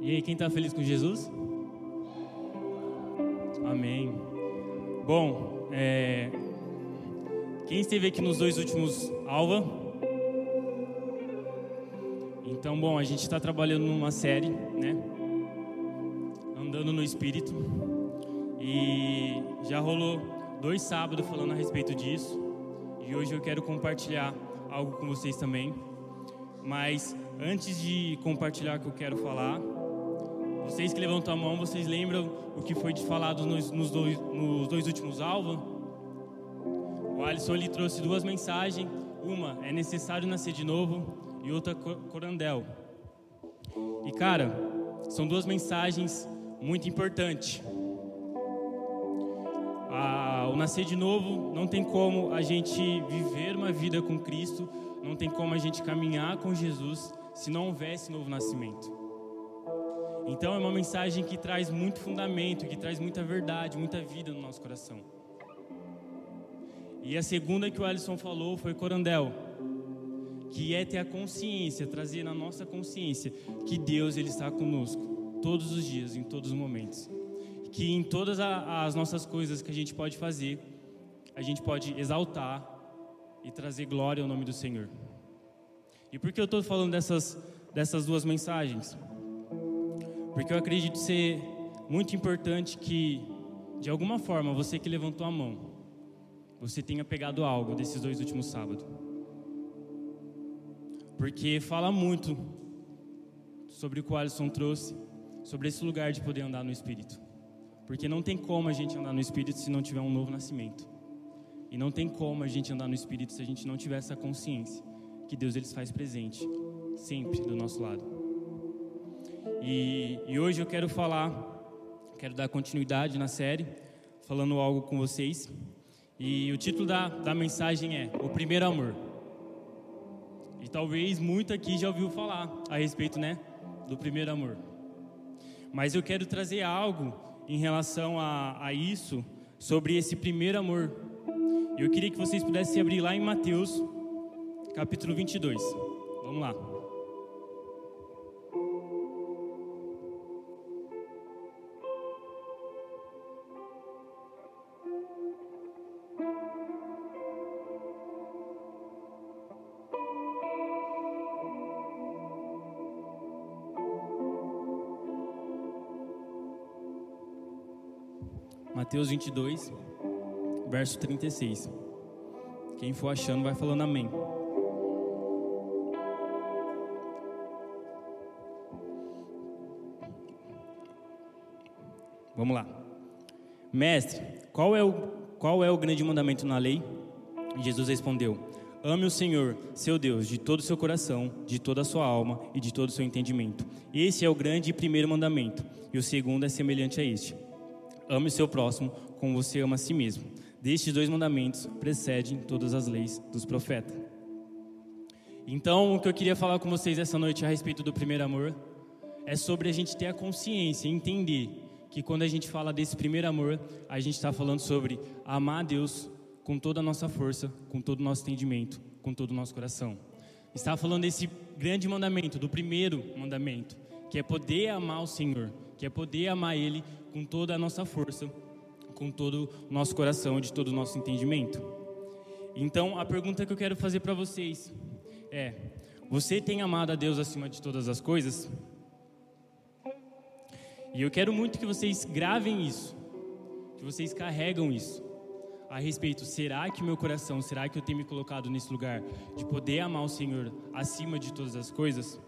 E aí, quem está feliz com Jesus? Amém. Bom, é... quem esteve aqui nos dois últimos Alva? Então, bom, a gente está trabalhando numa série, né? Andando no Espírito. E já rolou dois sábados falando a respeito disso. E hoje eu quero compartilhar algo com vocês também. Mas antes de compartilhar o que eu quero falar, vocês que levantam a mão, vocês lembram o que foi falado nos, nos, dois, nos dois, últimos alvos? O Alisson ele trouxe duas mensagens. Uma é necessário nascer de novo e outra corandel. E cara, são duas mensagens muito importantes. Ah, o nascer de novo não tem como a gente viver uma vida com Cristo, não tem como a gente caminhar com Jesus se não houvesse novo nascimento. Então é uma mensagem que traz muito fundamento, que traz muita verdade, muita vida no nosso coração. E a segunda que o Alisson falou foi Corandel, que é ter a consciência, trazer na nossa consciência que Deus ele está conosco todos os dias, em todos os momentos. Que em todas as nossas coisas que a gente pode fazer, a gente pode exaltar e trazer glória ao nome do Senhor. E por que eu estou falando dessas, dessas duas mensagens? Porque eu acredito ser muito importante que, de alguma forma, você que levantou a mão, você tenha pegado algo desses dois últimos sábados. Porque fala muito sobre o que o Alisson trouxe, sobre esse lugar de poder andar no Espírito. Porque não tem como a gente andar no Espírito se não tiver um novo nascimento. E não tem como a gente andar no Espírito se a gente não tiver essa consciência que Deus ele faz presente, sempre do nosso lado. E, e hoje eu quero falar, quero dar continuidade na série, falando algo com vocês. E o título da, da mensagem é O Primeiro Amor. E talvez muito aqui já ouviu falar a respeito, né, do primeiro amor. Mas eu quero trazer algo em relação a, a isso, sobre esse primeiro amor. Eu queria que vocês pudessem abrir lá em Mateus, capítulo 22. Vamos lá. Mateus 22, verso 36. Quem for achando, vai falando amém. Vamos lá. Mestre, qual é o, qual é o grande mandamento na lei? Jesus respondeu: Ame o Senhor, seu Deus, de todo o seu coração, de toda a sua alma e de todo o seu entendimento. Esse é o grande e primeiro mandamento, e o segundo é semelhante a este Ame o seu próximo como você ama a si mesmo. Destes dois mandamentos precedem todas as leis dos profetas. Então, o que eu queria falar com vocês essa noite a respeito do primeiro amor é sobre a gente ter a consciência, entender que quando a gente fala desse primeiro amor, a gente está falando sobre amar a Deus com toda a nossa força, com todo o nosso entendimento, com todo o nosso coração. Está falando desse grande mandamento, do primeiro mandamento, que é poder amar o Senhor, que é poder amar Ele com toda a nossa força, com todo o nosso coração, de todo o nosso entendimento. Então, a pergunta que eu quero fazer para vocês é: você tem amado a Deus acima de todas as coisas? E eu quero muito que vocês gravem isso, que vocês carregam isso a respeito. Será que meu coração, será que eu tenho me colocado nesse lugar de poder amar o Senhor acima de todas as coisas?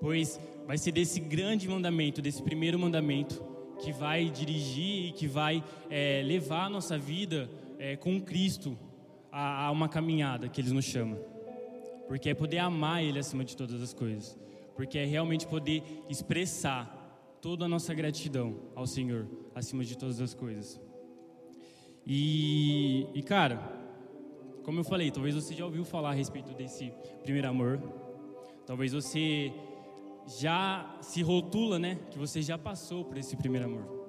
Pois vai ser desse grande mandamento, desse primeiro mandamento, que vai dirigir e que vai é, levar a nossa vida é, com Cristo a, a uma caminhada que Ele nos chama. Porque é poder amar Ele acima de todas as coisas. Porque é realmente poder expressar toda a nossa gratidão ao Senhor acima de todas as coisas. E, e cara, como eu falei, talvez você já ouviu falar a respeito desse primeiro amor. Talvez você já se rotula, né, que você já passou por esse primeiro amor.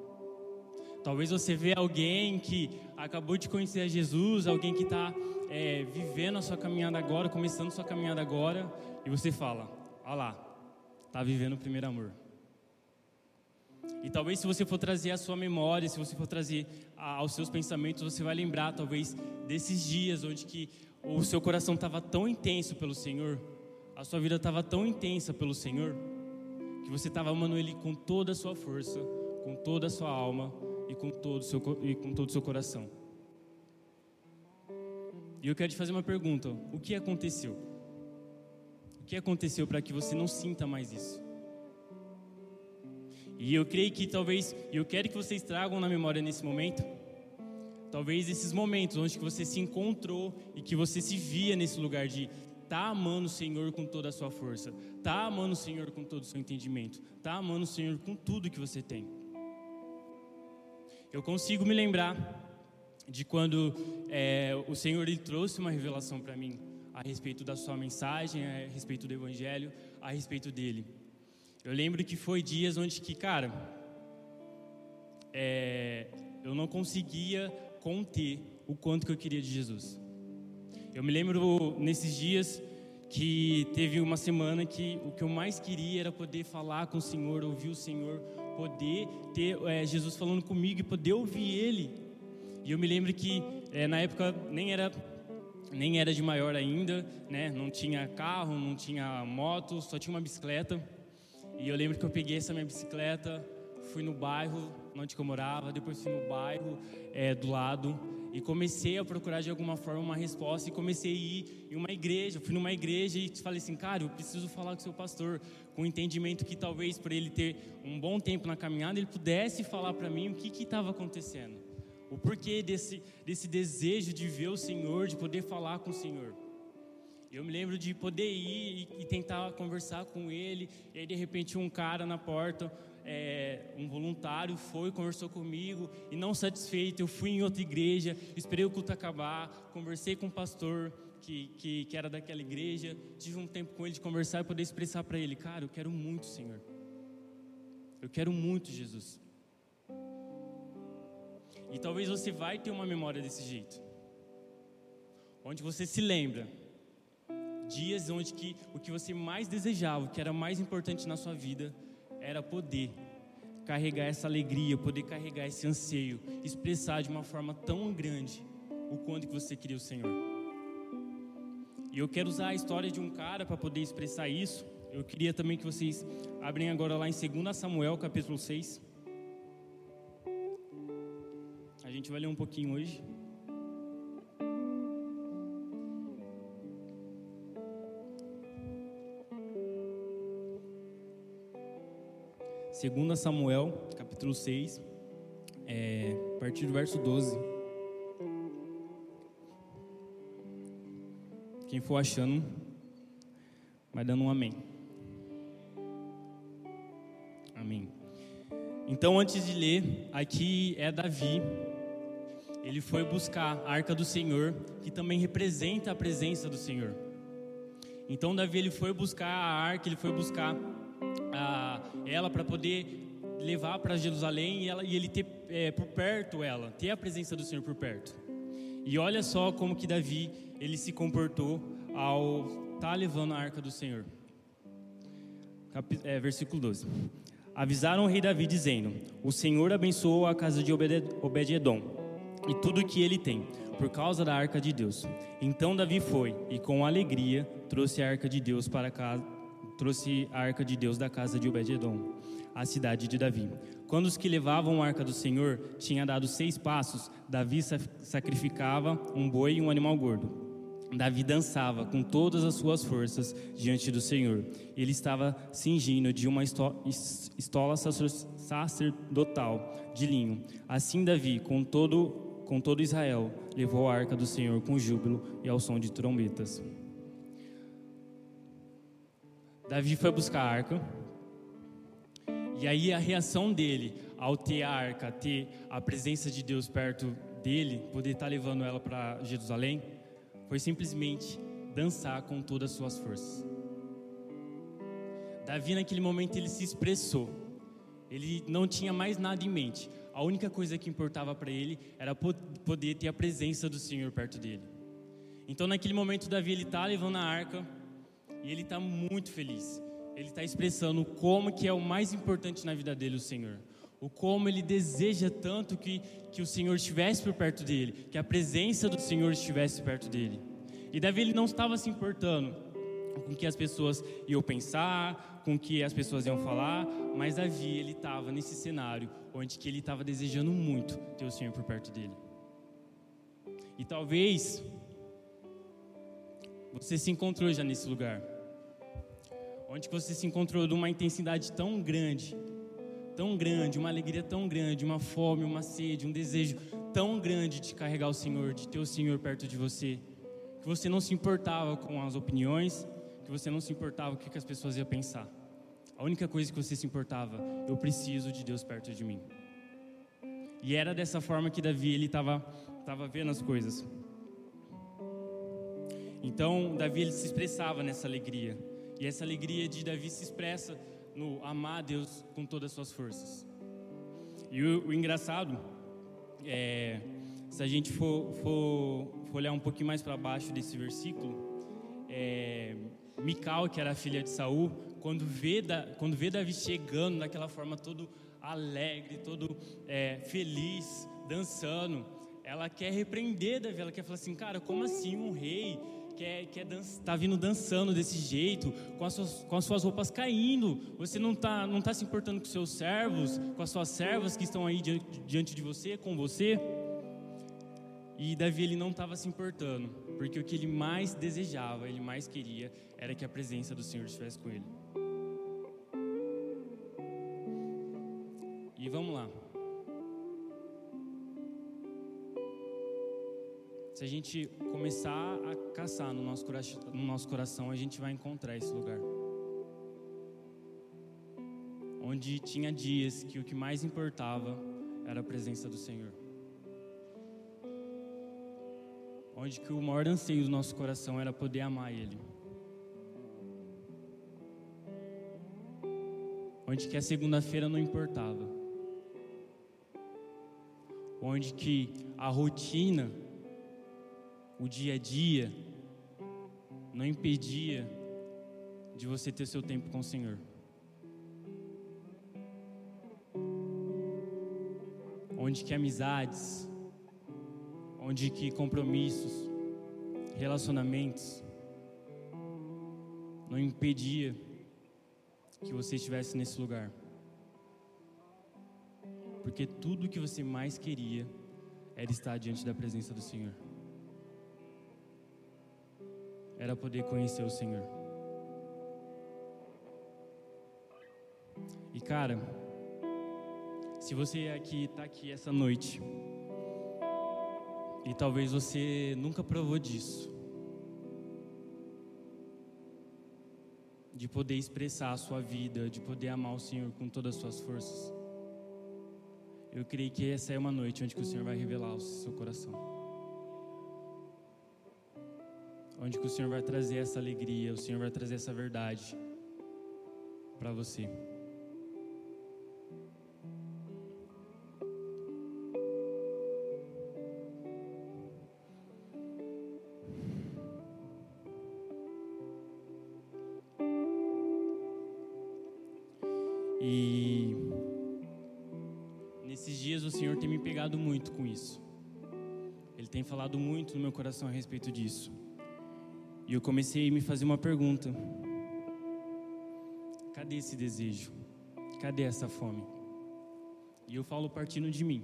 Talvez você vê alguém que acabou de conhecer a Jesus, alguém que está é, vivendo a sua caminhada agora, começando a sua caminhada agora, e você fala: Olha lá, está vivendo o primeiro amor. E talvez se você for trazer a sua memória, se você for trazer aos seus pensamentos, você vai lembrar talvez desses dias onde que o seu coração estava tão intenso pelo Senhor, a sua vida estava tão intensa pelo Senhor, que você estava amando Ele com toda a sua força, com toda a sua alma e com todo o seu, e com todo o seu coração. E eu quero te fazer uma pergunta: o que aconteceu? O que aconteceu para que você não sinta mais isso? E eu creio que talvez, e eu quero que vocês tragam na memória nesse momento, talvez esses momentos onde você se encontrou e que você se via nesse lugar de tá amando o Senhor com toda a sua força, tá amando o Senhor com todo o seu entendimento, tá amando o Senhor com tudo que você tem. Eu consigo me lembrar de quando é, o Senhor ele trouxe uma revelação para mim a respeito da sua mensagem, a respeito do Evangelho, a respeito dele. Eu lembro que foi dias onde que, cara, é, eu não conseguia conter o quanto que eu queria de Jesus. Eu me lembro nesses dias que teve uma semana que o que eu mais queria era poder falar com o Senhor, ouvir o Senhor, poder ter é, Jesus falando comigo e poder ouvir Ele. E eu me lembro que é, na época nem era nem era de maior ainda, né? Não tinha carro, não tinha moto, só tinha uma bicicleta. E eu lembro que eu peguei essa minha bicicleta, fui no bairro onde eu morava, depois fui no bairro é, do lado e comecei a procurar de alguma forma uma resposta e comecei a ir em uma igreja. Fui numa igreja e falei assim, cara, eu preciso falar com o seu pastor, com o entendimento que talvez por ele ter um bom tempo na caminhada, ele pudesse falar para mim o que estava acontecendo. O porquê desse, desse desejo de ver o Senhor, de poder falar com o Senhor. Eu me lembro de poder ir e, tentar conversar com ele, e aí de repente um cara na porta, é, um voluntário, foi, conversou comigo, e não satisfeito, eu fui em outra igreja, esperei o culto acabar, conversei com o pastor que, que, que era daquela igreja, tive um tempo com ele de conversar e poder expressar para ele: Cara, eu quero muito, Senhor. Eu quero muito, Jesus. E talvez você vai ter uma memória desse jeito, onde você se lembra dias onde que o que você mais desejava, o que era mais importante na sua vida, era poder carregar essa alegria, poder carregar esse anseio, expressar de uma forma tão grande o quanto que você queria o Senhor. E eu quero usar a história de um cara para poder expressar isso. Eu queria também que vocês abrem agora lá em 2 Samuel, capítulo 6. A gente vai ler um pouquinho hoje. 2 Samuel, capítulo 6, é, a partir do verso 12. Quem for achando, vai dando um amém. Amém. Então, antes de ler, aqui é Davi. Ele foi buscar a arca do Senhor, que também representa a presença do Senhor. Então, Davi ele foi buscar a arca, ele foi buscar ela para poder levar para Jerusalém e, ela, e ele ter é, por perto ela, ter a presença do Senhor por perto. E olha só como que Davi ele se comportou ao estar tá levando a arca do Senhor. Cap, é, versículo 12. Avisaram o rei Davi dizendo: O Senhor abençoou a casa de Obed-edom e tudo o que ele tem, por causa da arca de Deus. Então Davi foi e com alegria trouxe a arca de Deus para casa trouxe a arca de Deus da casa de Obed-edom, a cidade de Davi. Quando os que levavam a arca do Senhor tinham dado seis passos, Davi sacrificava um boi e um animal gordo. Davi dançava com todas as suas forças diante do Senhor. Ele estava cingindo de uma estola sacerdotal de linho. Assim Davi, com todo, com todo Israel, levou a arca do Senhor com júbilo e ao som de trombetas. Davi foi buscar a arca. E aí a reação dele ao ter a arca, ter a presença de Deus perto dele, poder estar levando ela para Jerusalém, foi simplesmente dançar com todas as suas forças. Davi naquele momento ele se expressou. Ele não tinha mais nada em mente. a única coisa que importava para ele era poder ter a presença do Senhor perto dele. Então, naquele momento, Davi ele está levando a arca e ele está muito feliz. Ele está expressando como que é o mais importante na vida dele, o Senhor. O como ele deseja tanto que, que o Senhor estivesse por perto dele, que a presença do Senhor estivesse perto dele. E Davi ele não estava se importando com o que as pessoas iam pensar, com o que as pessoas iam falar, mas Davi ele estava nesse cenário onde que ele estava desejando muito ter o Senhor por perto dele. E talvez você se encontrou já nesse lugar, onde você se encontrou de uma intensidade tão grande, tão grande, uma alegria tão grande, uma fome, uma sede, um desejo tão grande de carregar o Senhor, de ter o Senhor perto de você, que você não se importava com as opiniões, que você não se importava o que as pessoas iam pensar. A única coisa que você se importava, eu preciso de Deus perto de mim. E era dessa forma que Davi ele estava tava vendo as coisas. Então Davi ele se expressava nessa alegria. E essa alegria de Davi se expressa no amar a Deus com todas as suas forças. E o, o engraçado é, se a gente for, for, for olhar um pouquinho mais para baixo desse versículo, é, Mical, que era filha de Saul, quando vê, da, quando vê Davi chegando daquela forma todo alegre, todo é, feliz, dançando, ela quer repreender Davi, ela quer falar assim, cara, como assim um rei quer, quer tá vindo dançando desse jeito, com as, suas, com as suas roupas caindo, você não está não tá se importando com seus servos, com as suas servas que estão aí diante, diante de você, com você? E Davi ele não estava se importando, porque o que ele mais desejava, ele mais queria, era que a presença do Senhor estivesse com ele. E vamos lá. Se a gente começar a caçar no nosso, no nosso coração, a gente vai encontrar esse lugar. Onde tinha dias que o que mais importava era a presença do Senhor. onde que o maior anseio do nosso coração era poder amar Ele. Onde que a segunda-feira não importava. Onde que a rotina, o dia a dia, não impedia de você ter seu tempo com o Senhor. Onde que amizades, onde que compromissos, relacionamentos não impedia que você estivesse nesse lugar. Porque tudo que você mais queria era estar diante da presença do Senhor. Era poder conhecer o Senhor. E cara, se você aqui está aqui essa noite e talvez você nunca provou disso. De poder expressar a sua vida, de poder amar o Senhor com todas as suas forças. Eu creio que essa é uma noite onde o Senhor vai revelar o seu coração. Onde o Senhor vai trazer essa alegria, o Senhor vai trazer essa verdade para você. muito com isso. Ele tem falado muito no meu coração a respeito disso. E eu comecei a me fazer uma pergunta: cadê esse desejo? Cadê essa fome? E eu falo partindo de mim.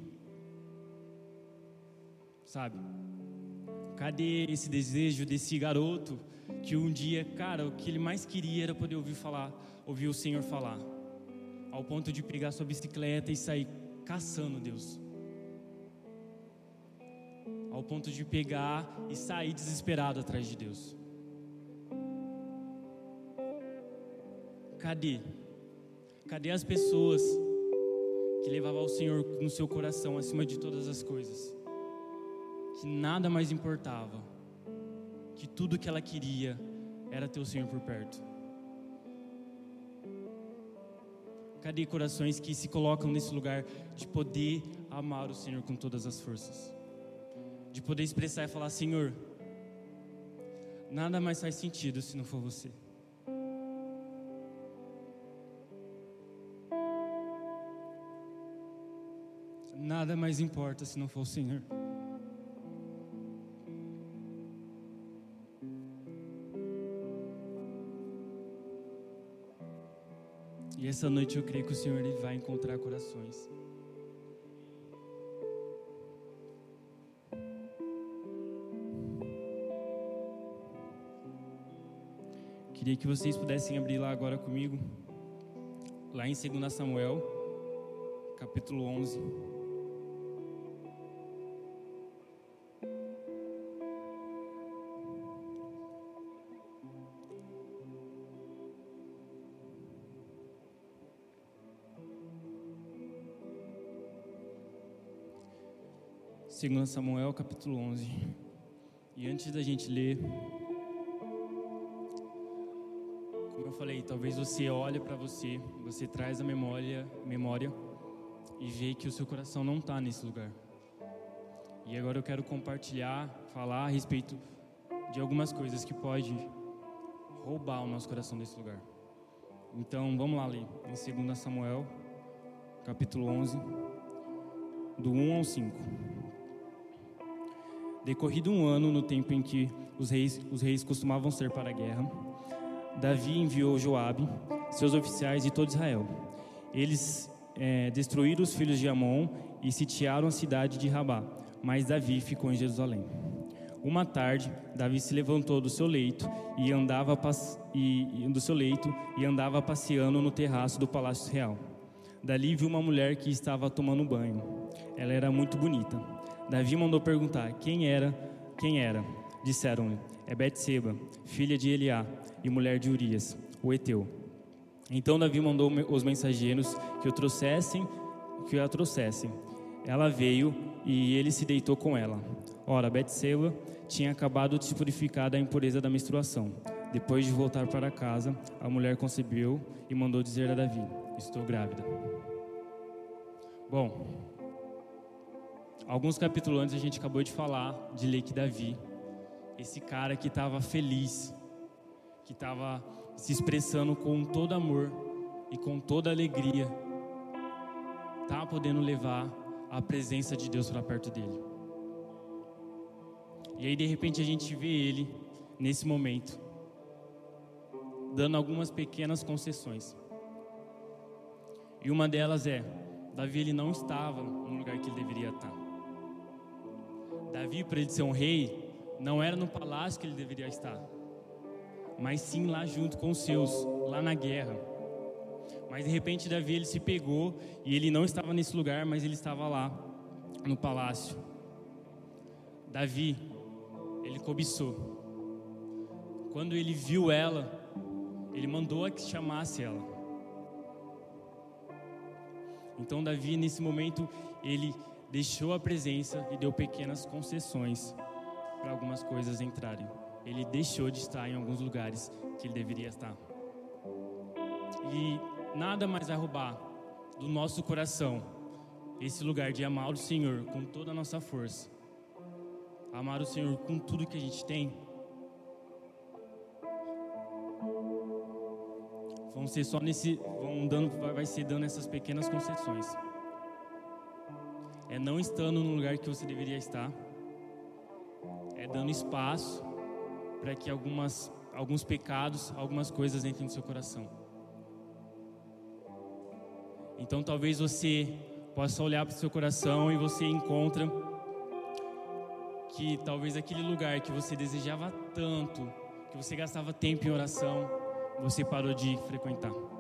Sabe? Cadê esse desejo desse garoto que um dia, cara, o que ele mais queria era poder ouvir falar, ouvir o Senhor falar, ao ponto de pegar sua bicicleta e sair caçando Deus ao ponto de pegar e sair desesperado atrás de Deus. Cadê? Cadê as pessoas que levavam o Senhor no seu coração acima de todas as coisas? Que nada mais importava, que tudo que ela queria era ter o Senhor por perto. Cadê corações que se colocam nesse lugar de poder amar o Senhor com todas as forças. De poder expressar e falar: Senhor, nada mais faz sentido se não for você. Nada mais importa se não for o Senhor. E essa noite eu creio que o Senhor ele vai encontrar corações. Queria que vocês pudessem abrir lá agora comigo, lá em 2 Samuel, capítulo 11. Segundo Samuel, capítulo 11. E antes da gente ler, falei, talvez você olhe para você, você traz a memória, memória e vê que o seu coração não está nesse lugar. E agora eu quero compartilhar, falar a respeito de algumas coisas que pode roubar o nosso coração desse lugar. Então, vamos lá ler em 2 Samuel, capítulo 11, do 1 ao 5. Decorrido um ano no tempo em que os reis, os reis costumavam ser para a guerra, Davi enviou Joabe, seus oficiais e todo Israel. Eles é, destruíram os filhos de Amon e sitiaram a cidade de Rabá, mas Davi ficou em Jerusalém. Uma tarde, Davi se levantou do seu leito e andava e, do seu leito e andava passeando no terraço do palácio real. Dali viu uma mulher que estava tomando banho. Ela era muito bonita. Davi mandou perguntar quem era, quem era. Disseram-lhe: É Betseba, filha de Eliá e mulher de Urias, o Eteu. Então Davi mandou os mensageiros que o trouxessem, que a trouxessem. Ela veio e ele se deitou com ela. Ora, Betseba tinha acabado de purificar da impureza da menstruação. Depois de voltar para casa, a mulher concebeu e mandou dizer a Davi: Estou grávida. Bom, alguns capítulos antes a gente acabou de falar de ler que Davi, esse cara que estava feliz que estava se expressando com todo amor e com toda alegria, tá podendo levar a presença de Deus para perto dele. E aí de repente a gente vê ele nesse momento dando algumas pequenas concessões. E uma delas é, Davi ele não estava no lugar que ele deveria estar. Davi para ele ser um rei, não era no palácio que ele deveria estar mas sim lá junto com os seus, lá na guerra. Mas de repente Davi ele se pegou e ele não estava nesse lugar, mas ele estava lá no palácio. Davi, ele cobiçou. Quando ele viu ela, ele mandou a que chamasse ela. Então Davi nesse momento ele deixou a presença e deu pequenas concessões para algumas coisas entrarem ele deixou de estar em alguns lugares que ele deveria estar. E nada mais vai roubar do nosso coração esse lugar de amar o Senhor com toda a nossa força. Amar o Senhor com tudo que a gente tem. Vão ser só nesse, vão dando, vai ser dando essas pequenas concessões. É não estando no lugar que você deveria estar. É dando espaço para que algumas, alguns pecados, algumas coisas entrem no seu coração. Então talvez você possa olhar para o seu coração e você encontra que talvez aquele lugar que você desejava tanto, que você gastava tempo em oração, você parou de frequentar.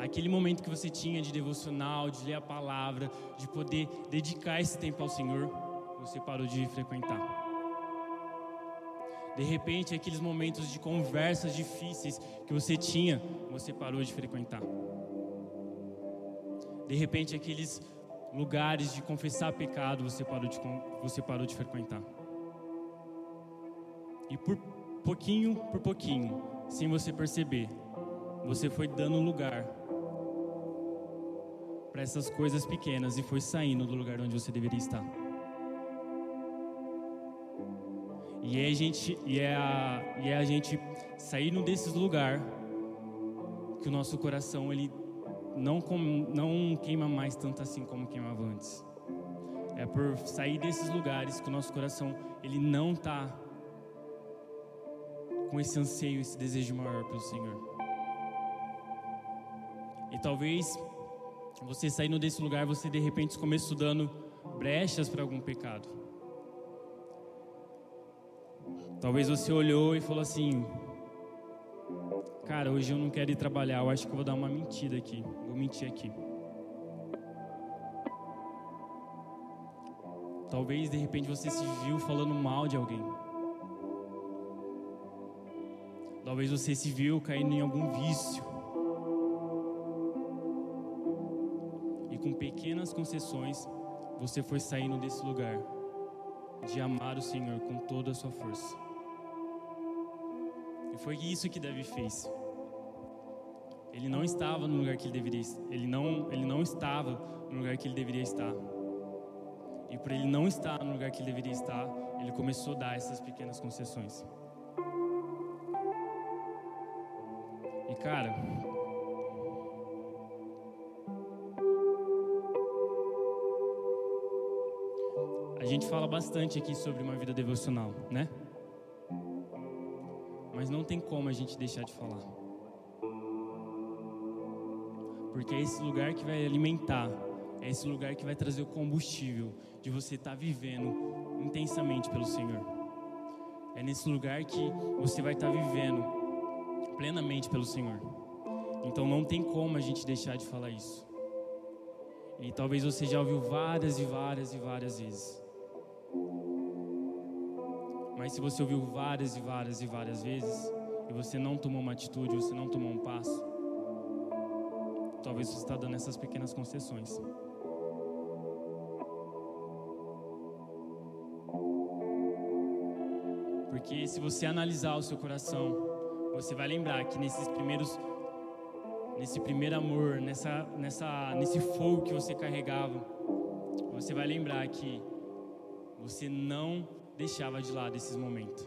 Aquele momento que você tinha de devocional, de ler a palavra, de poder dedicar esse tempo ao Senhor, você parou de frequentar. De repente, aqueles momentos de conversas difíceis que você tinha, você parou de frequentar. De repente, aqueles lugares de confessar pecado, você parou de, você parou de frequentar. E por pouquinho por pouquinho, sem você perceber, você foi dando lugar para essas coisas pequenas e foi saindo do lugar onde você deveria estar. E é a gente, e é a, e é a gente saindo desses lugares que o nosso coração ele não, com, não queima mais tanto assim como queimava antes. É por sair desses lugares que o nosso coração ele não está com esse anseio, esse desejo maior pelo Senhor. E talvez você saindo desse lugar, você de repente começou dando brechas para algum pecado. Talvez você olhou e falou assim: Cara, hoje eu não quero ir trabalhar, eu acho que eu vou dar uma mentira aqui, vou mentir aqui. Talvez de repente você se viu falando mal de alguém. Talvez você se viu caindo em algum vício. Com pequenas concessões, você foi saindo desse lugar de amar o Senhor com toda a sua força. E foi isso que Davi fez. Ele não estava no lugar que ele deveria, ele não, ele não estava no lugar que ele deveria estar. E por ele não estar no lugar que ele deveria estar, ele começou a dar essas pequenas concessões. E cara, a gente fala bastante aqui sobre uma vida devocional, né? Mas não tem como a gente deixar de falar. Porque é esse lugar que vai alimentar é esse lugar que vai trazer o combustível de você estar tá vivendo intensamente pelo Senhor. É nesse lugar que você vai estar tá vivendo plenamente pelo Senhor. Então não tem como a gente deixar de falar isso. E talvez você já ouviu várias e várias e várias vezes. Mas se você ouviu várias e várias e várias vezes e você não tomou uma atitude, você não tomou um passo, talvez você está dando essas pequenas concessões. Porque se você analisar o seu coração, você vai lembrar que nesses primeiros nesse primeiro amor, nessa nessa nesse fogo que você carregava, você vai lembrar que você não deixava de lado esses momentos.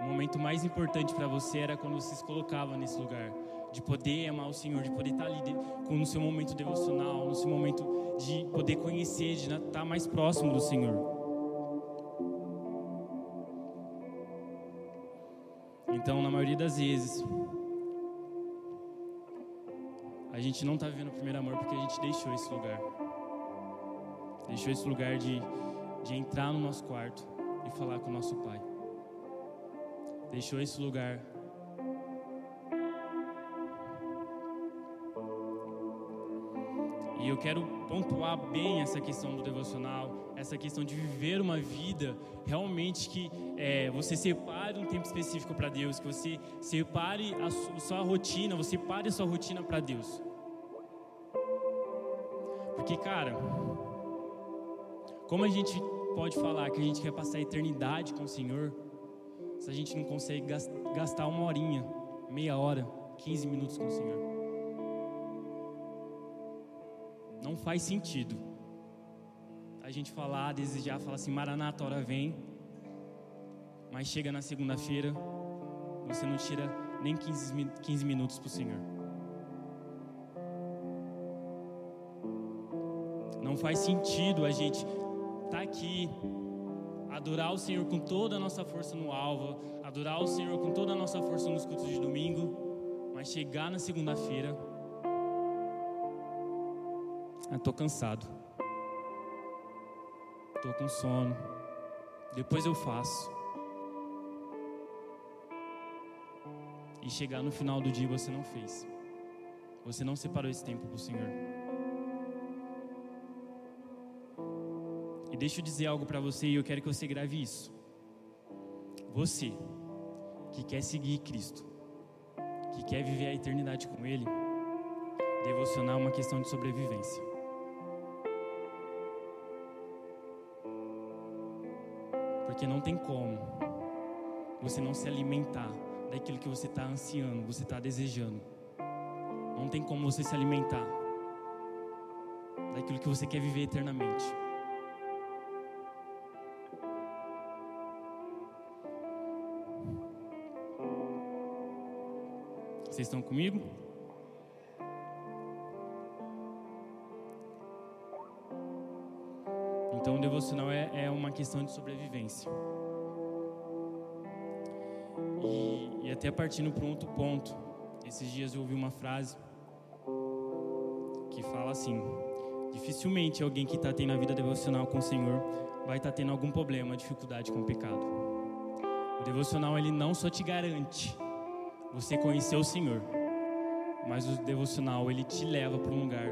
O momento mais importante para você era quando você se colocava nesse lugar, de poder amar o Senhor, de poder estar ali no seu momento devocional, no seu momento de poder conhecer, de estar mais próximo do Senhor. Então, na maioria das vezes, a gente não está vivendo o primeiro amor porque a gente deixou esse lugar. Deixou esse lugar de, de entrar no nosso quarto e falar com o nosso Pai. Deixou esse lugar E eu quero pontuar bem essa questão do devocional, essa questão de viver uma vida realmente que é, você separe um tempo específico para Deus, que você separe a sua rotina, você pare a sua rotina para Deus. Porque, cara, como a gente pode falar que a gente quer passar a eternidade com o Senhor, se a gente não consegue gastar uma horinha, meia hora, 15 minutos com o Senhor? Não faz sentido a gente falar, desejar, falar assim: Maranata, hora vem. Mas chega na segunda-feira, você não tira nem 15, 15 minutos para o Senhor. Não faz sentido a gente estar tá aqui, adorar o Senhor com toda a nossa força no alvo, adorar o Senhor com toda a nossa força nos cultos de domingo, mas chegar na segunda-feira Estou ah, cansado. Estou com sono. Depois eu faço. E chegar no final do dia você não fez. Você não separou esse tempo para o Senhor. E deixa eu dizer algo para você e eu quero que você grave isso. Você que quer seguir Cristo, que quer viver a eternidade com Ele, devocionar é uma questão de sobrevivência. Porque não tem como você não se alimentar daquilo que você está ansiando, você está desejando. Não tem como você se alimentar daquilo que você quer viver eternamente. Vocês estão comigo? Então, o devocional é, é uma questão de sobrevivência. E, e até partindo para um outro ponto, esses dias eu ouvi uma frase que fala assim: dificilmente alguém que está tendo a vida devocional com o Senhor vai estar tá tendo algum problema, dificuldade com o pecado. O devocional ele não só te garante você conhecer o Senhor, mas o devocional ele te leva para um lugar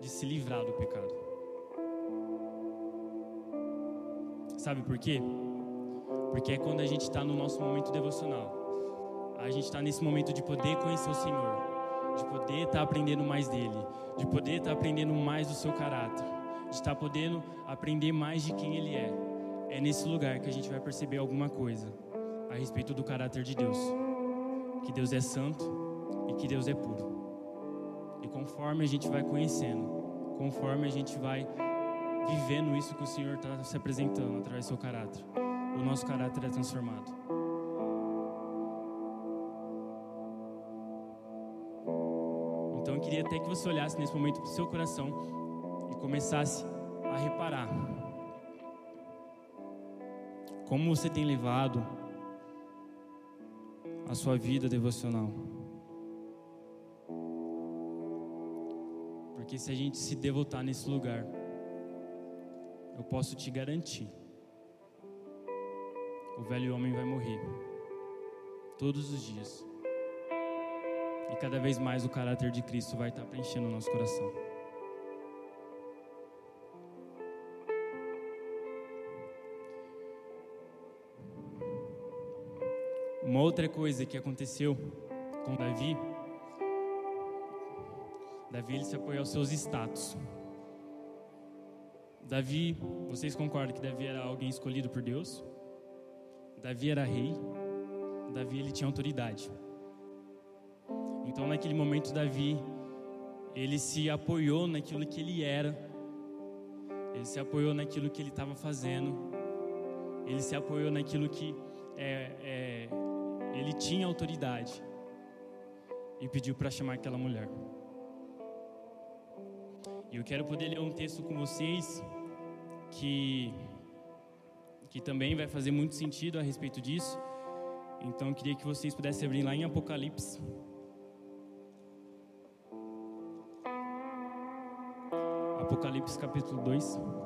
de se livrar do pecado. Sabe por quê? Porque é quando a gente está no nosso momento devocional, a gente está nesse momento de poder conhecer o Senhor, de poder estar tá aprendendo mais dele, de poder estar tá aprendendo mais do seu caráter, de estar tá podendo aprender mais de quem ele é. É nesse lugar que a gente vai perceber alguma coisa a respeito do caráter de Deus que Deus é santo e que Deus é puro. E conforme a gente vai conhecendo, conforme a gente vai vivendo isso que o Senhor está se apresentando através do seu caráter, o nosso caráter é transformado. Então eu queria até que você olhasse nesse momento para o seu coração e começasse a reparar como você tem levado a sua vida devocional. Porque se a gente se devotar nesse lugar, eu posso te garantir: o velho homem vai morrer todos os dias. E cada vez mais o caráter de Cristo vai estar preenchendo o nosso coração. Uma outra coisa que aconteceu com Davi, Davi ele se apoiou aos seus status. Davi, vocês concordam que Davi era alguém escolhido por Deus? Davi era rei. Davi ele tinha autoridade. Então naquele momento Davi ele se apoiou naquilo que ele era. Ele se apoiou naquilo que ele estava fazendo. Ele se apoiou naquilo que é, é, ele tinha autoridade e pediu para chamar aquela mulher. E eu quero poder ler um texto com vocês que que também vai fazer muito sentido a respeito disso. Então eu queria que vocês pudessem abrir lá em Apocalipse. Apocalipse capítulo 2.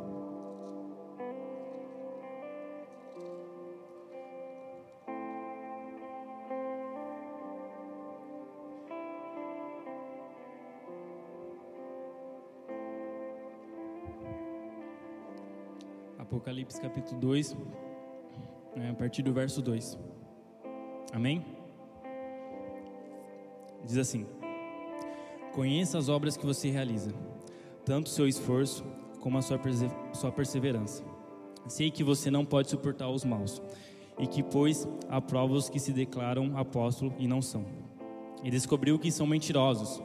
Apocalipse capítulo 2, né, a partir do verso 2. Amém? Diz assim: Conheça as obras que você realiza, tanto seu esforço como a sua, sua perseverança. Sei que você não pode suportar os maus, e que, pois, aprova os que se declaram apóstolo e não são. E descobriu que são mentirosos.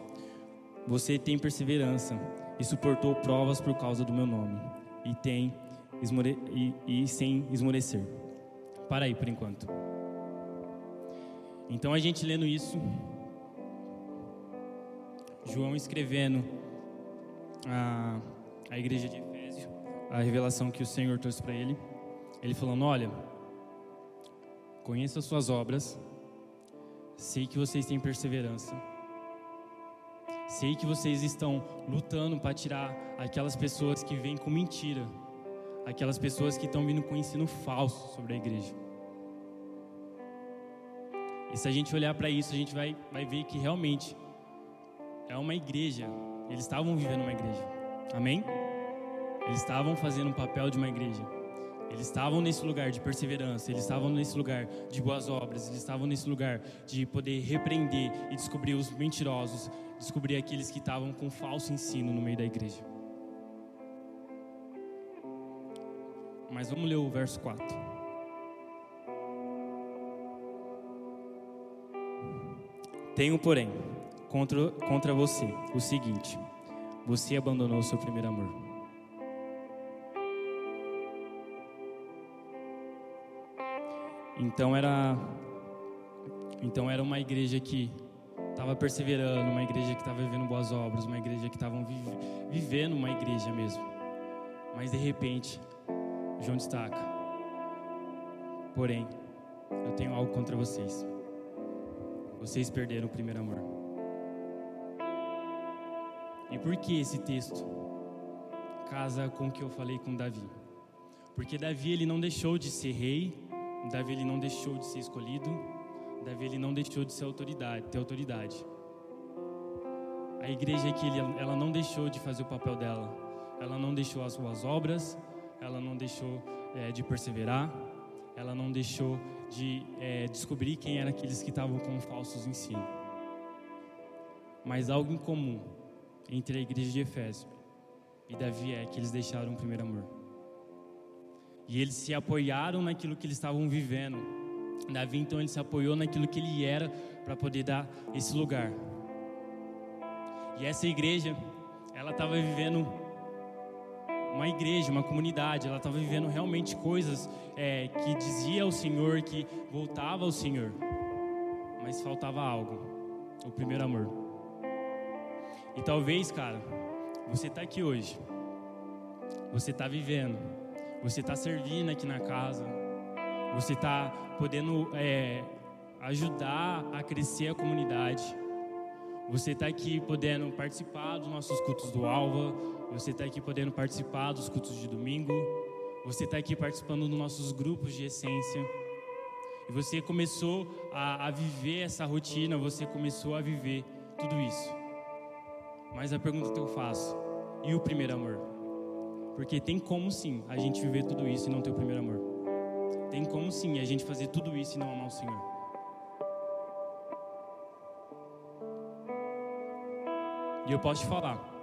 Você tem perseverança e suportou provas por causa do meu nome, e tem e, e sem esmorecer. Para aí por enquanto. Então a gente lendo isso, João escrevendo a, a igreja de Efésio, a revelação que o Senhor trouxe para ele, ele falando: Olha, conheço as suas obras, sei que vocês têm perseverança, sei que vocês estão lutando para tirar aquelas pessoas que vêm com mentira aquelas pessoas que estão vindo com ensino falso sobre a igreja. E se a gente olhar para isso, a gente vai, vai ver que realmente é uma igreja. Eles estavam vivendo uma igreja. Amém? Eles estavam fazendo um papel de uma igreja. Eles estavam nesse lugar de perseverança, eles estavam nesse lugar de boas obras, eles estavam nesse lugar de poder repreender e descobrir os mentirosos, descobrir aqueles que estavam com falso ensino no meio da igreja. Mas vamos ler o verso 4. Tenho, porém, contra, contra você o seguinte: você abandonou o seu primeiro amor. Então era então era uma igreja que estava perseverando, uma igreja que estava vivendo boas obras, uma igreja que estava vive, vivendo uma igreja mesmo. Mas de repente, João destaca: Porém, eu tenho algo contra vocês. Vocês perderam o primeiro amor. E por que esse texto casa com o que eu falei com Davi? Porque Davi ele não deixou de ser rei, Davi ele não deixou de ser escolhido, Davi ele não deixou de ser autoridade, ter autoridade. A igreja aqui ela não deixou de fazer o papel dela. Ela não deixou as suas obras, ela não deixou é, de perseverar, ela não deixou de é, descobrir quem eram aqueles que estavam com falsos ensinos. Mas algo em comum entre a igreja de Efésio e Davi é que eles deixaram o primeiro amor. E eles se apoiaram naquilo que eles estavam vivendo. Davi então ele se apoiou naquilo que ele era para poder dar esse lugar. E essa igreja, ela estava vivendo uma igreja, uma comunidade, ela estava vivendo realmente coisas é, que dizia ao Senhor, que voltava ao Senhor, mas faltava algo, o primeiro amor. E talvez, cara, você está aqui hoje, você está vivendo, você está servindo aqui na casa, você está podendo é, ajudar a crescer a comunidade. Você está aqui podendo participar dos nossos cultos do Alva, você está aqui podendo participar dos cultos de domingo, você está aqui participando dos nossos grupos de essência. E você começou a, a viver essa rotina, você começou a viver tudo isso. Mas a pergunta que eu faço, e o primeiro amor? Porque tem como sim a gente viver tudo isso e não ter o primeiro amor. Tem como sim a gente fazer tudo isso e não amar o Senhor. E eu posso te falar,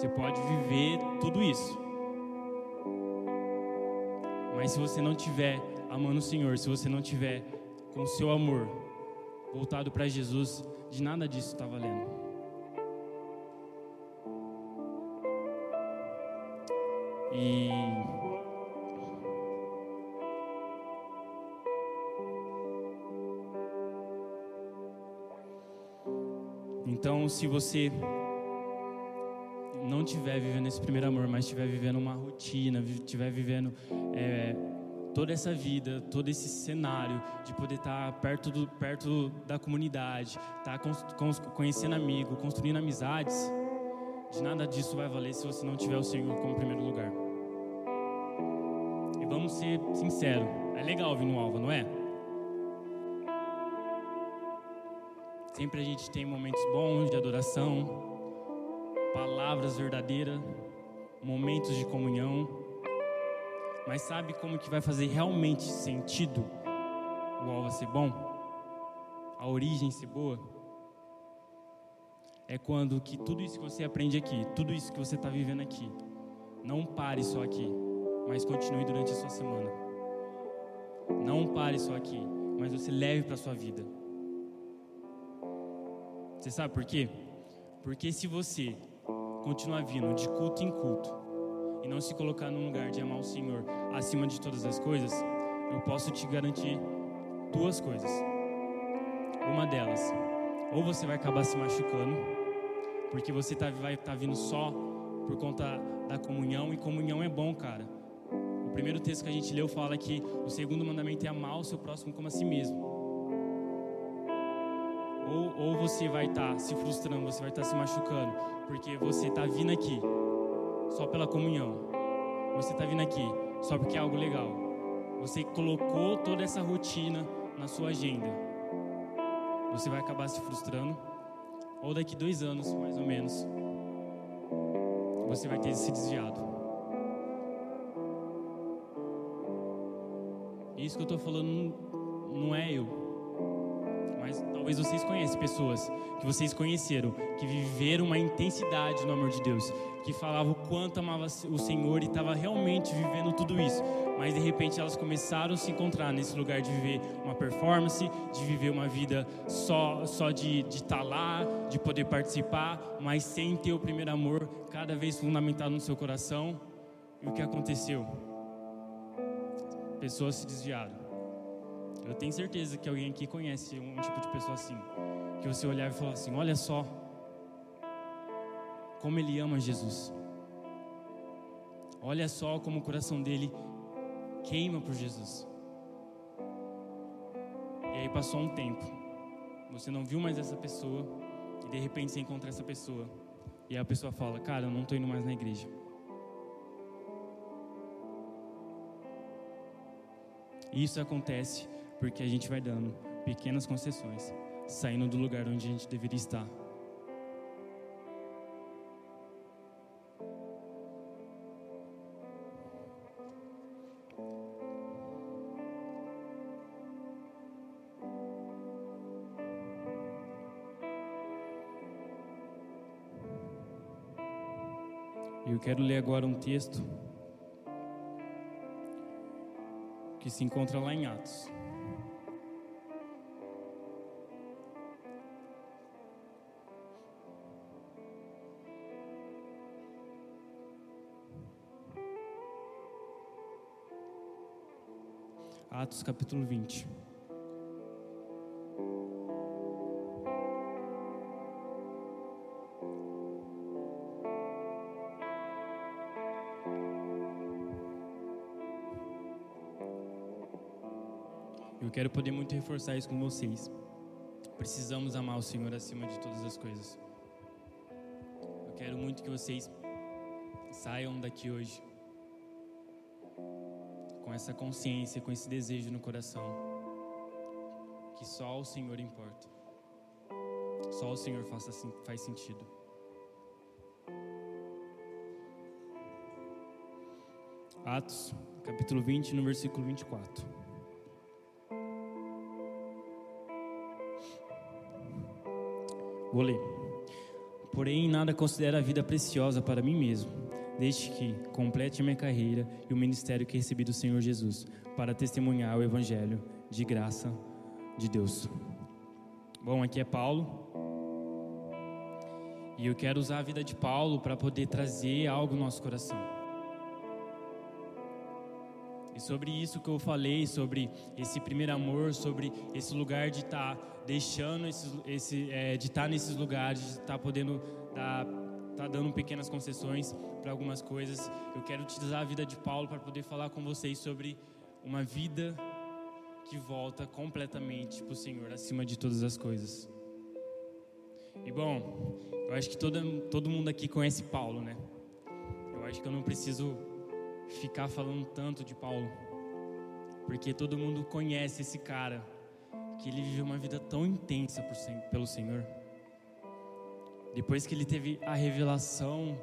você pode viver tudo isso. Mas se você não tiver amando o Senhor, se você não tiver com o seu amor voltado para Jesus, de nada disso está valendo. E Então, se você não estiver vivendo esse primeiro amor, mas estiver vivendo uma rotina, estiver vivendo é, toda essa vida, todo esse cenário de poder estar perto, do, perto da comunidade, estar conhecendo amigo, construindo amizades, de nada disso vai valer se você não tiver o Senhor como primeiro lugar. E vamos ser sinceros, é legal vir no Alva, não é? Sempre a gente tem momentos bons de adoração, palavras verdadeiras, momentos de comunhão. Mas sabe como que vai fazer realmente sentido o alvo ser bom? A origem ser boa? É quando que tudo isso que você aprende aqui, tudo isso que você está vivendo aqui, não pare só aqui, mas continue durante a sua semana. Não pare só aqui, mas você leve para sua vida. Você sabe por quê? Porque se você continuar vindo de culto em culto e não se colocar num lugar de amar o Senhor acima de todas as coisas, eu posso te garantir duas coisas. Uma delas, ou você vai acabar se machucando, porque você tá, vai estar tá vindo só por conta da comunhão, e comunhão é bom, cara. O primeiro texto que a gente leu fala que o segundo mandamento é amar o seu próximo como a si mesmo. Ou, ou você vai estar tá se frustrando, você vai estar tá se machucando, porque você está vindo aqui só pela comunhão. Você está vindo aqui só porque é algo legal. Você colocou toda essa rotina na sua agenda. Você vai acabar se frustrando. Ou daqui dois anos, mais ou menos, você vai ter se desviado. Isso que eu estou falando não é eu mas talvez vocês conheçam pessoas que vocês conheceram, que viveram uma intensidade no amor de Deus, que falavam o quanto amava o Senhor e estava realmente vivendo tudo isso, mas de repente elas começaram a se encontrar nesse lugar de viver uma performance, de viver uma vida só, só de estar tá lá, de poder participar, mas sem ter o primeiro amor cada vez fundamentado no seu coração. E o que aconteceu? Pessoas se desviaram. Eu tenho certeza que alguém aqui conhece um tipo de pessoa assim. Que você olhar e falar assim: olha só, como ele ama Jesus. Olha só como o coração dele queima por Jesus. E aí passou um tempo. Você não viu mais essa pessoa e de repente você encontra essa pessoa. E a pessoa fala: "Cara, eu não estou indo mais na igreja". Isso acontece porque a gente vai dando pequenas concessões, saindo do lugar onde a gente deveria estar. Eu quero ler agora um texto que se encontra lá em Atos. Atos capítulo 20. Eu quero poder muito reforçar isso com vocês. Precisamos amar o Senhor acima de todas as coisas. Eu quero muito que vocês saiam daqui hoje com essa consciência, com esse desejo no coração, que só o Senhor importa. Só o Senhor faça, faz sentido. Atos, capítulo 20, no versículo 24. Vou ler. Porém, nada considero a vida preciosa para mim mesmo, desde que complete minha carreira e o ministério que recebi do Senhor Jesus, para testemunhar o Evangelho de graça de Deus. Bom, aqui é Paulo. E eu quero usar a vida de Paulo para poder trazer algo no nosso coração. E sobre isso que eu falei, sobre esse primeiro amor, sobre esse lugar de estar tá deixando esse, esse é, de estar tá nesses lugares, de estar tá podendo dar, tá dando pequenas concessões para algumas coisas. Eu quero utilizar a vida de Paulo para poder falar com vocês sobre uma vida que volta completamente para o Senhor, acima de todas as coisas. E bom, eu acho que todo, todo mundo aqui conhece Paulo, né? Eu acho que eu não preciso ficar falando tanto de Paulo, porque todo mundo conhece esse cara que ele viveu uma vida tão intensa por, pelo Senhor. Depois que ele teve a revelação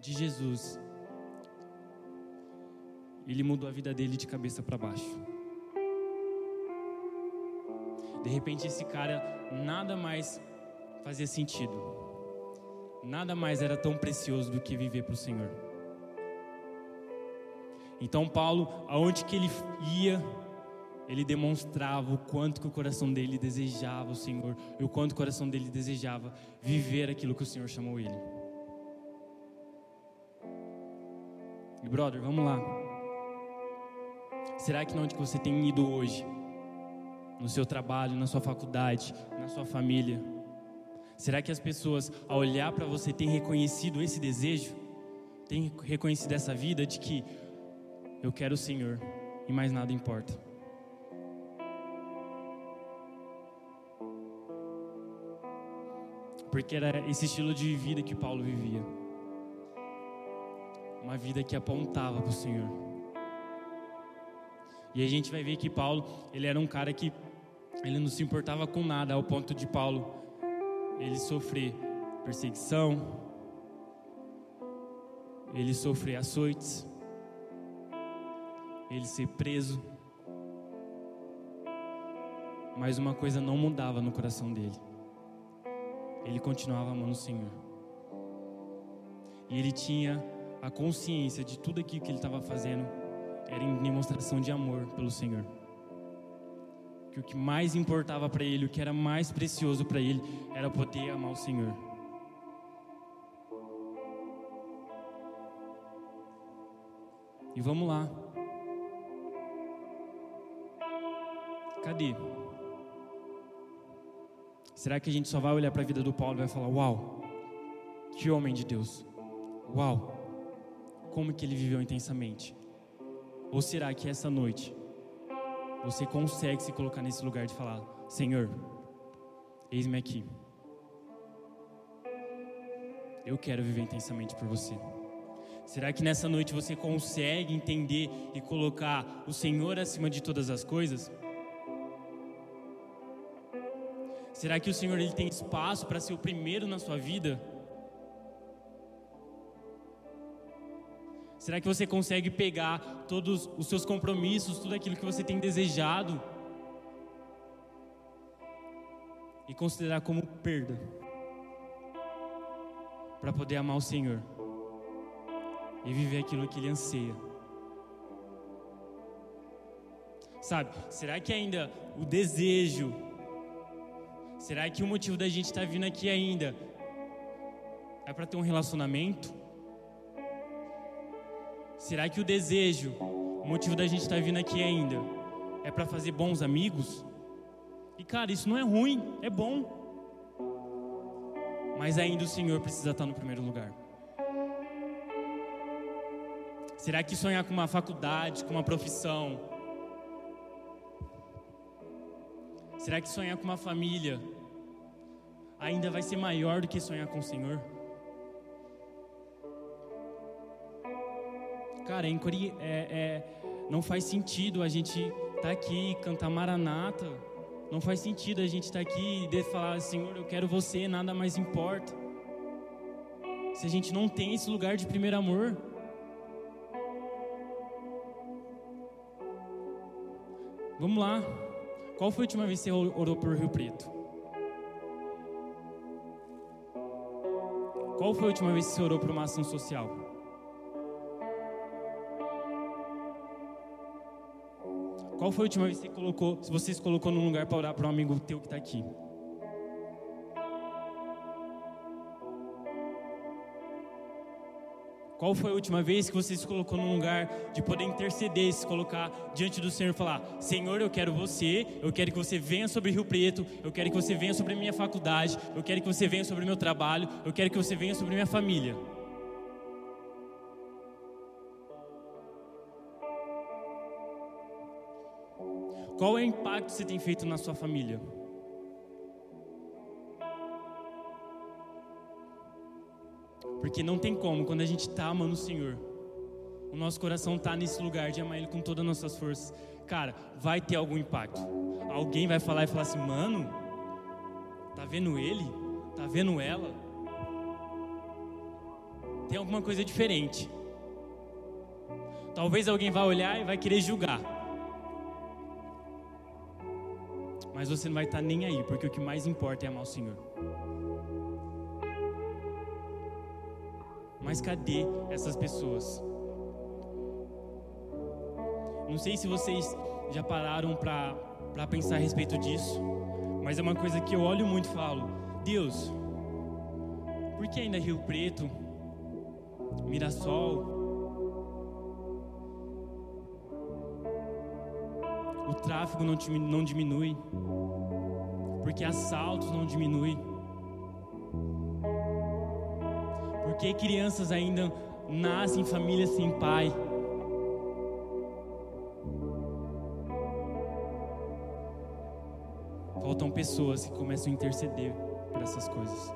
de Jesus, ele mudou a vida dele de cabeça para baixo. De repente, esse cara nada mais fazia sentido, nada mais era tão precioso do que viver para o Senhor. Então, Paulo, aonde que ele ia, ele demonstrava o quanto que o coração dele desejava o Senhor e o quanto o coração dele desejava viver aquilo que o Senhor chamou ele. E brother, vamos lá. Será que onde você tem ido hoje, no seu trabalho, na sua faculdade, na sua família, será que as pessoas ao olhar para você têm reconhecido esse desejo? Têm reconhecido essa vida de que eu quero o Senhor e mais nada importa? Porque era esse estilo de vida que Paulo vivia. Uma vida que apontava para o Senhor. E a gente vai ver que Paulo, ele era um cara que ele não se importava com nada, ao ponto de Paulo ele sofrer perseguição, ele sofrer açoites, ele ser preso. Mas uma coisa não mudava no coração dele ele continuava amando o Senhor. E ele tinha a consciência de tudo aquilo que ele estava fazendo era em demonstração de amor pelo Senhor. Que o que mais importava para ele, o que era mais precioso para ele, era poder amar o Senhor. E vamos lá. Cadê? Será que a gente só vai olhar para a vida do Paulo e vai falar: Uau, que homem de Deus! Uau, como que ele viveu intensamente? Ou será que essa noite você consegue se colocar nesse lugar de falar: Senhor, eis-me aqui. Eu quero viver intensamente por você. Será que nessa noite você consegue entender e colocar o Senhor acima de todas as coisas? Será que o Senhor ele tem espaço para ser o primeiro na sua vida? Será que você consegue pegar todos os seus compromissos, tudo aquilo que você tem desejado e considerar como perda para poder amar o Senhor? e viver aquilo que ele anseia. Sabe, será que ainda o desejo, será que o motivo da gente estar tá vindo aqui ainda é para ter um relacionamento? Será que o desejo, o motivo da gente estar tá vindo aqui ainda é para fazer bons amigos? E cara, isso não é ruim, é bom. Mas ainda o Senhor precisa estar tá no primeiro lugar. Será que sonhar com uma faculdade, com uma profissão? Será que sonhar com uma família ainda vai ser maior do que sonhar com o Senhor? Cara, é, é, não faz sentido a gente estar tá aqui cantar Maranata. Não faz sentido a gente estar tá aqui e falar, Senhor, eu quero você, nada mais importa. Se a gente não tem esse lugar de primeiro amor. Vamos lá. Qual foi a última vez que você orou por Rio Preto? Qual foi a última vez que você orou por uma ação social? Qual foi a última vez que você colocou, se você se colocou num lugar para orar para um amigo teu que está aqui? Qual foi a última vez que você se colocou num lugar de poder interceder, se colocar diante do Senhor e falar: Senhor, eu quero você, eu quero que você venha sobre Rio Preto, eu quero que você venha sobre minha faculdade, eu quero que você venha sobre meu trabalho, eu quero que você venha sobre minha família. Qual é o impacto que você tem feito na sua família? Porque não tem como, quando a gente está amando o Senhor, o nosso coração está nesse lugar de amar Ele com todas as nossas forças. Cara, vai ter algum impacto. Alguém vai falar e falar assim, mano, tá vendo ele? Tá vendo ela? Tem alguma coisa diferente. Talvez alguém vá olhar e vai querer julgar. Mas você não vai estar tá nem aí, porque o que mais importa é amar o Senhor. Mas cadê essas pessoas? Não sei se vocês já pararam para pensar a respeito disso, mas é uma coisa que eu olho muito e falo: Deus, por que ainda Rio Preto, Mirassol, o tráfego não diminui? Porque assaltos não diminuem? Que crianças ainda nascem em famílias sem pai? Faltam pessoas que começam a interceder por essas coisas.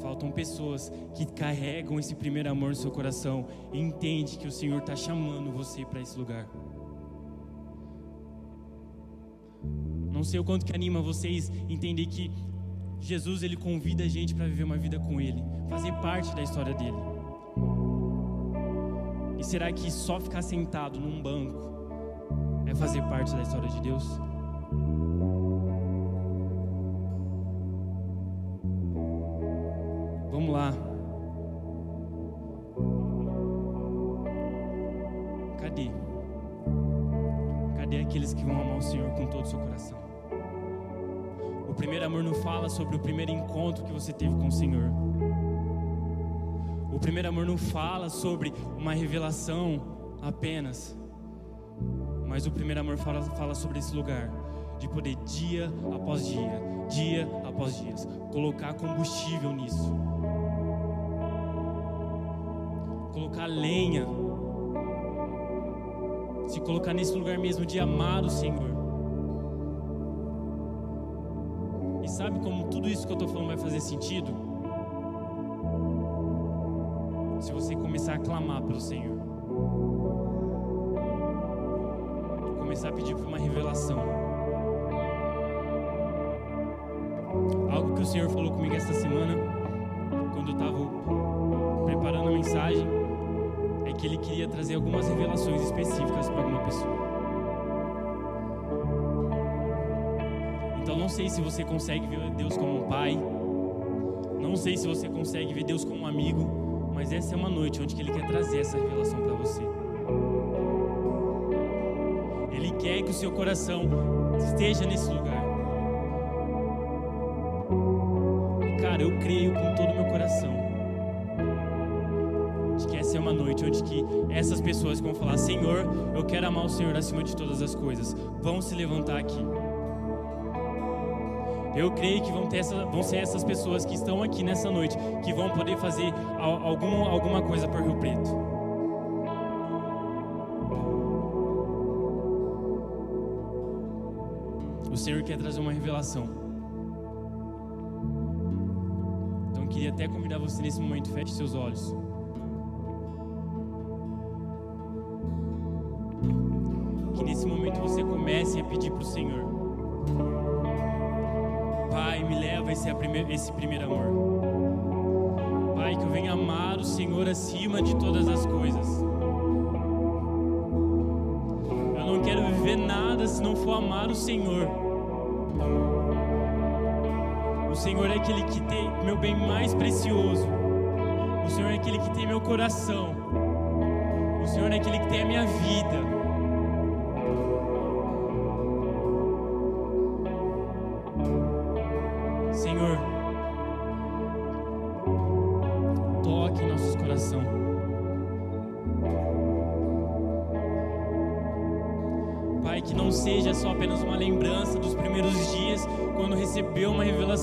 Faltam pessoas que carregam esse primeiro amor no seu coração e entendem que o Senhor está chamando você para esse lugar. Não sei o quanto que anima vocês entender que Jesus ele convida a gente para viver uma vida com Ele, fazer parte da história dele. E será que só ficar sentado num banco é fazer parte da história de Deus? Encontro que você teve com o Senhor. O primeiro amor não fala sobre uma revelação apenas. Mas o primeiro amor fala, fala sobre esse lugar de poder dia após dia, dia após dia, colocar combustível nisso. Colocar lenha. Se colocar nesse lugar mesmo de amar o Senhor. E sabe como tudo isso que eu estou falando vai fazer sentido? Se você começar a clamar pelo Senhor. Começar a pedir por uma revelação. Algo que o Senhor falou comigo esta semana, quando eu estava preparando a mensagem, é que Ele queria trazer algumas revelações específicas para alguma pessoa. Não sei se você consegue ver Deus como um pai, não sei se você consegue ver Deus como um amigo, mas essa é uma noite onde Ele quer trazer essa revelação para você. Ele quer que o seu coração esteja nesse lugar. Cara, eu creio com todo o meu coração de que essa é uma noite onde que essas pessoas que vão falar, Senhor, eu quero amar o Senhor acima de todas as coisas, vão se levantar aqui. Eu creio que vão, ter essa, vão ser essas pessoas que estão aqui nessa noite que vão poder fazer algum, alguma coisa para Rio Preto. O Senhor quer trazer uma revelação. queria até convidar você nesse momento, feche seus olhos. Que nesse momento você comece a pedir para o Senhor. Me leva esse, esse primeiro amor. Pai, que eu venha amar o Senhor acima de todas as coisas. Eu não quero viver nada se não for amar o Senhor. Senhor é aquele que tem meu bem mais precioso. O Senhor é aquele que tem meu coração. O Senhor é aquele que tem a minha vida.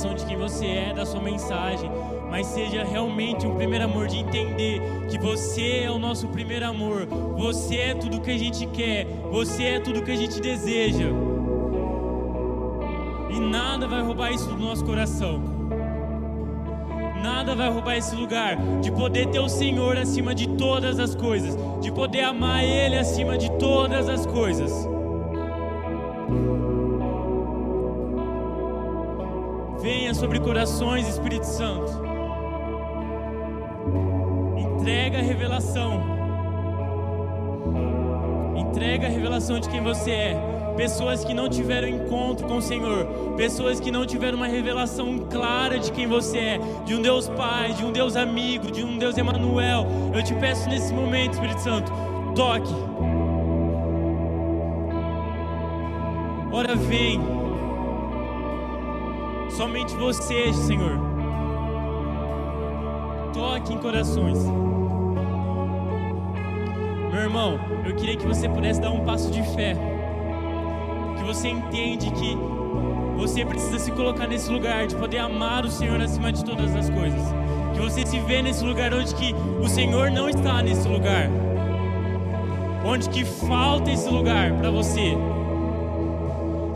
Revelação de quem você é, da sua mensagem, mas seja realmente um primeiro amor de entender que você é o nosso primeiro amor, você é tudo que a gente quer, você é tudo que a gente deseja. E nada vai roubar isso do nosso coração. Nada vai roubar esse lugar de poder ter o Senhor acima de todas as coisas, de poder amar Ele acima de todas as coisas. Sobre corações, Espírito Santo. Entrega a revelação. Entrega a revelação de quem você é. Pessoas que não tiveram encontro com o Senhor, pessoas que não tiveram uma revelação clara de quem você é, de um Deus Pai, de um Deus amigo, de um Deus Emanuel. Eu te peço nesse momento, Espírito Santo, toque. Ora, vem. Somente você, Senhor. Toque em corações. Meu irmão, eu queria que você pudesse dar um passo de fé. Que você entende que você precisa se colocar nesse lugar de poder amar o Senhor acima de todas as coisas. Que você se vê nesse lugar onde que o Senhor não está nesse lugar. Onde que falta esse lugar para você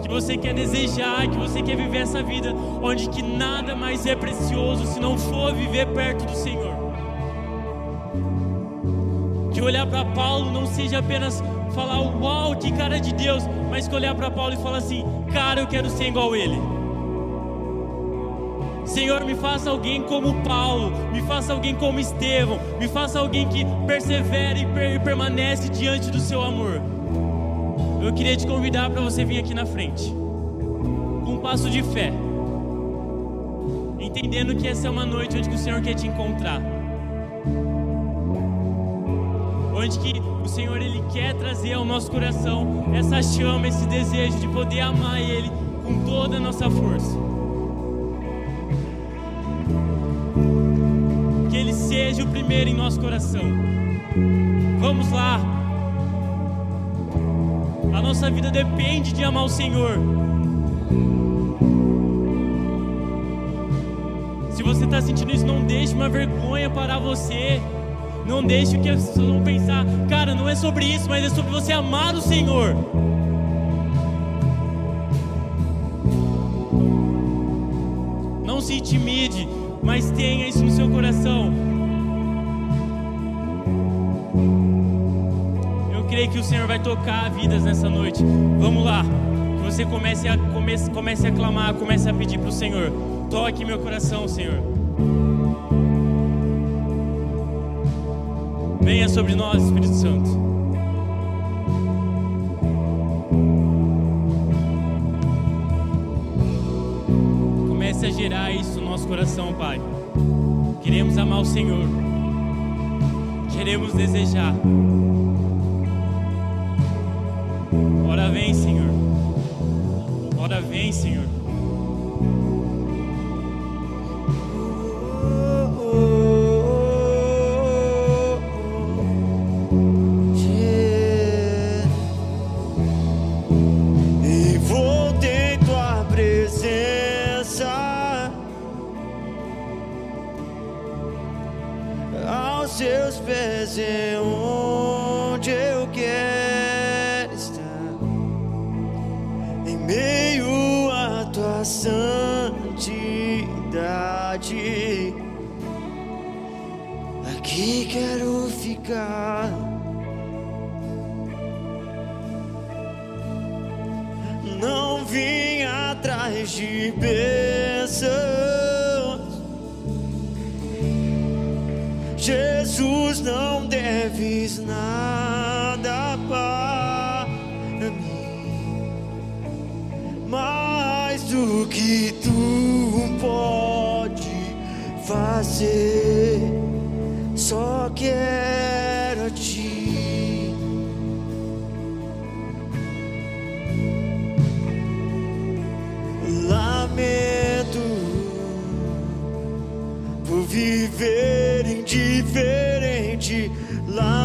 que você quer desejar, que você quer viver essa vida onde que nada mais é precioso se não for viver perto do Senhor. Que olhar para Paulo não seja apenas falar uau, que cara de Deus, mas que olhar para Paulo e falar assim, cara, eu quero ser igual ele. Senhor, me faça alguém como Paulo, me faça alguém como Estevão, me faça alguém que persevera e permanece diante do seu amor. Eu queria te convidar para você vir aqui na frente, com um passo de fé, entendendo que essa é uma noite onde o Senhor quer te encontrar. onde que o Senhor ele quer trazer ao nosso coração essa chama, esse desejo de poder amar Ele com toda a nossa força. Que Ele seja o primeiro em nosso coração. Vamos lá. A nossa vida depende de amar o Senhor. Se você está sentindo isso, não deixe uma vergonha parar você. Não deixe que as pessoas vão pensar, cara, não é sobre isso, mas é sobre você amar o Senhor. Não se intimide, mas tenha isso no seu coração. Creio que o Senhor vai tocar vidas nessa noite. Vamos lá. Que você comece a, comece, comece a clamar, comece a pedir para o Senhor. Toque meu coração, Senhor. Venha sobre nós, Espírito Santo. Comece a gerar isso no nosso coração, Pai. Queremos amar o Senhor. Queremos desejar. Vem, Senhor. Ora vem, Senhor.